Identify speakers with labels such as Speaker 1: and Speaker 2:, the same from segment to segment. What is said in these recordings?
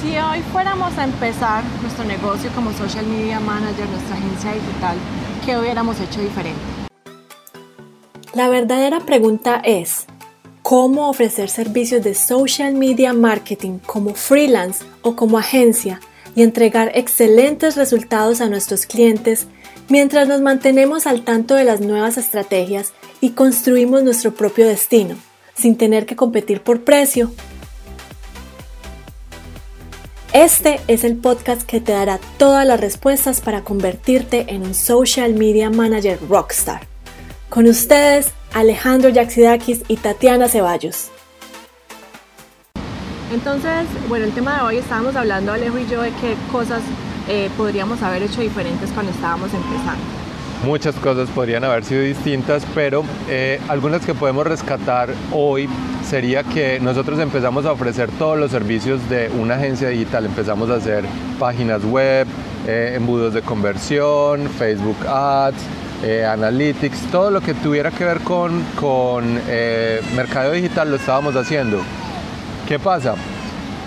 Speaker 1: Si hoy fuéramos a empezar nuestro negocio como social media manager, nuestra agencia digital, ¿qué hubiéramos hecho diferente?
Speaker 2: La verdadera pregunta es, ¿cómo ofrecer servicios de social media marketing como freelance o como agencia y entregar excelentes resultados a nuestros clientes mientras nos mantenemos al tanto de las nuevas estrategias y construimos nuestro propio destino, sin tener que competir por precio este es el podcast que te dará todas las respuestas para convertirte en un social media manager rockstar. Con ustedes, Alejandro Yaxidakis y Tatiana Ceballos.
Speaker 1: Entonces, bueno, el tema de hoy estábamos hablando, Alejo y yo, de qué cosas eh, podríamos haber hecho diferentes cuando estábamos empezando.
Speaker 3: Muchas cosas podrían haber sido distintas, pero eh, algunas que podemos rescatar hoy sería que nosotros empezamos a ofrecer todos los servicios de una agencia digital. Empezamos a hacer páginas web, eh, embudos de conversión, Facebook Ads, eh, Analytics, todo lo que tuviera que ver con, con mercado digital lo estábamos haciendo. ¿Qué pasa?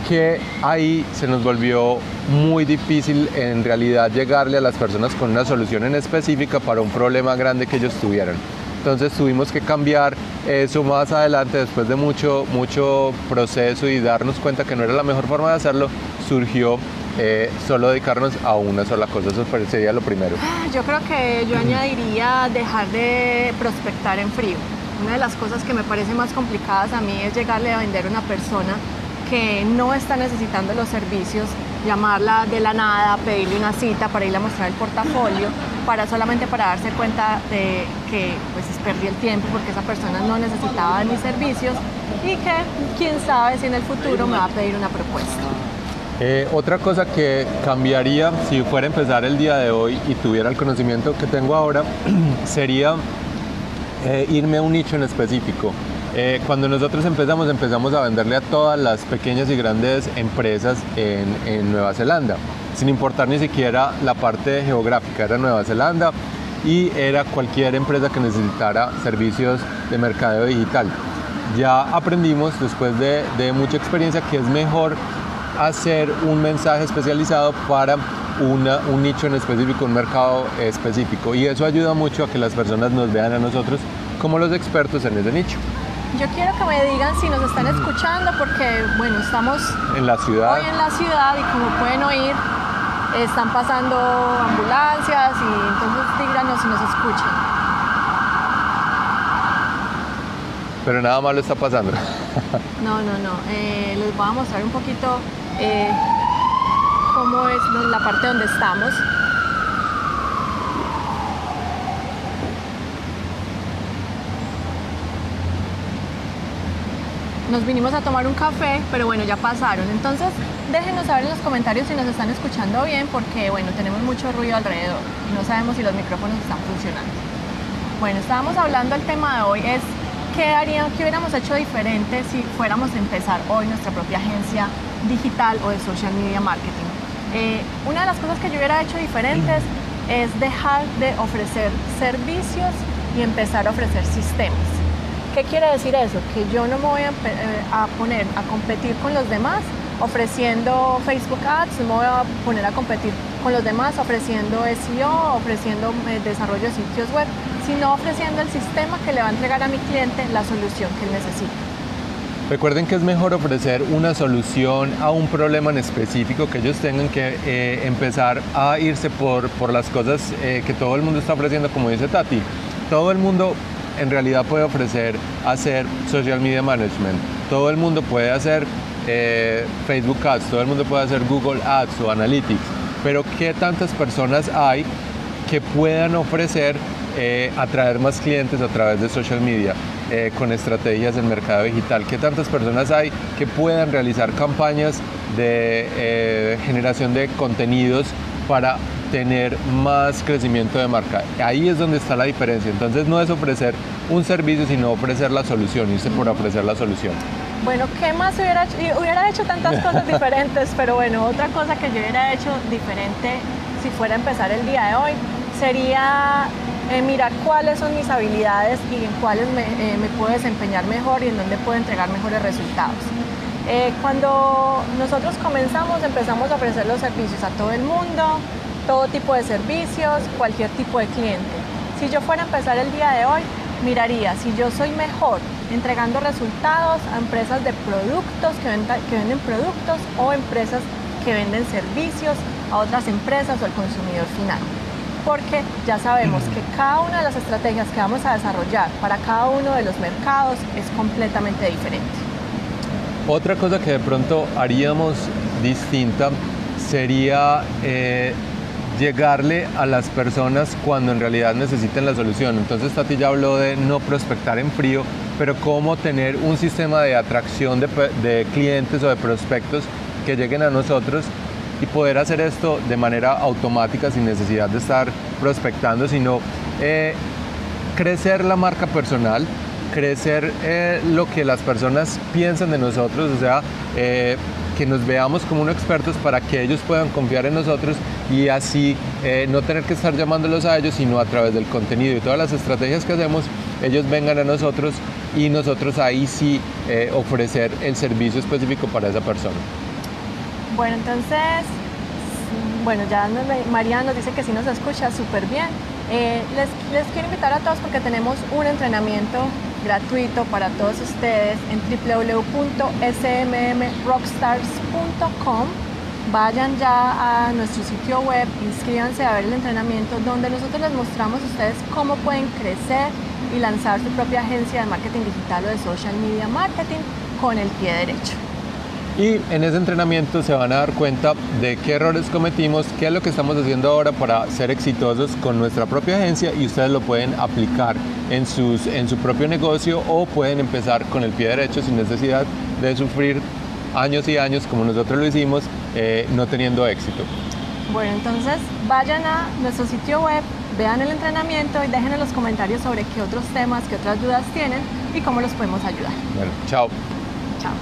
Speaker 3: Que ahí se nos volvió muy difícil en realidad llegarle a las personas con una solución en específica para un problema grande que ellos tuvieran. Entonces tuvimos que cambiar eso más adelante, después de mucho, mucho proceso y darnos cuenta que no era la mejor forma de hacerlo, surgió eh, solo dedicarnos a una sola cosa. Eso sería lo primero.
Speaker 1: Ah, yo creo que yo añadiría dejar de prospectar en frío. Una de las cosas que me parece más complicadas a mí es llegarle a vender a una persona que no está necesitando los servicios, llamarla de la nada, pedirle una cita para irle a mostrar el portafolio, para solamente para darse cuenta de que pues perdí el tiempo porque esa persona no necesitaba de mis servicios y que quién sabe si en el futuro me va a pedir una propuesta.
Speaker 3: Eh, otra cosa que cambiaría si fuera a empezar el día de hoy y tuviera el conocimiento que tengo ahora sería eh, irme a un nicho en específico. Eh, cuando nosotros empezamos, empezamos a venderle a todas las pequeñas y grandes empresas en, Nueva Zelanda, sin importar ni siquiera la parte geográfica, era Nueva Zelanda y era cualquier empresa que necesitara servicios de mercadeo digital. Ya aprendimos después de, mucha experiencia que es mejor hacer un mensaje especializado para un nicho en específico, un mercado específico. Y eso ayuda mucho a que las personas nos vean a nosotros como los expertos en ese nicho.
Speaker 1: Yo quiero que me digan si nos están escuchando porque, bueno, estamos
Speaker 3: en la ciudad.
Speaker 1: Hoy en la ciudad y como pueden oír, están pasando ambulancias y entonces díganos si nos escuchan.
Speaker 3: Pero nada malo está pasando.
Speaker 1: no, no, no. Eh, les voy a mostrar un poquito eh, cómo es la parte donde estamos. Nos vinimos a tomar un café, pero bueno, ya pasaron. Entonces, déjenos saber en los comentarios si nos están escuchando bien, porque bueno, tenemos mucho ruido alrededor y no sabemos si los micrófonos están funcionando. Bueno, estábamos hablando, el tema de hoy es qué harían, qué hubiéramos hecho diferente si fuéramos a empezar hoy nuestra propia agencia digital o de social media marketing. Eh, una de las cosas que yo hubiera hecho diferentes es dejar de ofrecer servicios y empezar a ofrecer sistemas. ¿Qué quiere decir eso? Que yo no me voy a, poner a competir con los demás ofreciendo Facebook Ads, no me voy a poner a competir con los demás ofreciendo SEO, ofreciendo eh, desarrollo de sitios web, sino ofreciendo el sistema que le va a entregar a mi cliente la solución que él necesita.
Speaker 3: Recuerden que es mejor ofrecer una solución a un problema en específico, que ellos tengan que eh, empezar a irse por, por las cosas eh, que todo el mundo está ofreciendo, como dice Tati. Todo el mundo en realidad puede ofrecer hacer social media management. Todo el mundo puede hacer eh, Facebook Ads, todo el mundo puede hacer Google Ads o Analytics, pero ¿qué tantas personas hay que puedan ofrecer eh, atraer más clientes a través de social media eh, con estrategias en mercado digital? ¿Qué tantas personas hay que puedan realizar campañas de generación de contenidos para tener más crecimiento de marca. Ahí es donde está la diferencia. Entonces no es ofrecer un servicio, sino ofrecer la solución, irse por ofrecer la solución.
Speaker 1: Bueno, ¿qué más hubiera hecho? Hubiera hecho tantas cosas diferentes, pero bueno, otra cosa que yo hubiera hecho diferente si fuera a empezar el día de hoy sería eh, mirar cuáles son mis habilidades y en cuáles me, eh, me puedo desempeñar mejor y en dónde puedo entregar mejores resultados. Eh, cuando nosotros comenzamos, empezamos a ofrecer los servicios a todo el mundo, todo tipo de servicios, cualquier tipo de cliente. Si yo fuera a empezar el día de hoy, miraría si yo soy mejor entregando resultados a empresas de productos que, que venden productos o empresas que venden servicios a otras empresas o al consumidor final. Porque ya sabemos que cada una de las estrategias que vamos a desarrollar para cada uno de los mercados es completamente diferente.
Speaker 3: Otra cosa que de pronto haríamos distinta sería eh, llegarle a las personas cuando en realidad necesiten la solución. Entonces Tati ya habló de no prospectar en frío, pero cómo tener un sistema de atracción de, clientes o de prospectos que lleguen a nosotros y poder hacer esto de manera automática sin necesidad de estar prospectando, sino eh, crecer la marca personal, crecer eh, lo que las personas piensan de nosotros, o sea, eh, que nos veamos como unos expertos para que ellos puedan confiar en nosotros y así eh, no tener que estar llamándolos a ellos, sino a través del contenido y todas las estrategias que hacemos, ellos vengan a nosotros y nosotros ahí sí ofrecer el servicio específico para esa persona.
Speaker 1: Bueno, entonces, bueno, ya María nos dice que sí nos escucha súper bien. Les quiero invitar a todos porque tenemos un entrenamiento gratuito para todos ustedes en www.smmrockstars.com. Vayan ya a nuestro sitio web, inscríbanse a ver el entrenamiento donde nosotros les mostramos a ustedes cómo pueden crecer y lanzar su propia agencia de marketing digital o de social media marketing con el pie derecho.
Speaker 3: Y en ese entrenamiento se van a dar cuenta de qué errores cometimos, qué es lo que estamos haciendo ahora para ser exitosos con nuestra propia agencia y ustedes lo pueden aplicar en, sus, en su propio negocio o pueden empezar con el pie derecho sin necesidad de sufrir años y años como nosotros lo hicimos eh, no teniendo éxito.
Speaker 1: Bueno, entonces vayan a nuestro sitio web, vean el entrenamiento y dejen en los comentarios sobre qué otros temas, qué otras dudas tienen y cómo los podemos ayudar.
Speaker 3: Bueno, chao.
Speaker 1: Chao.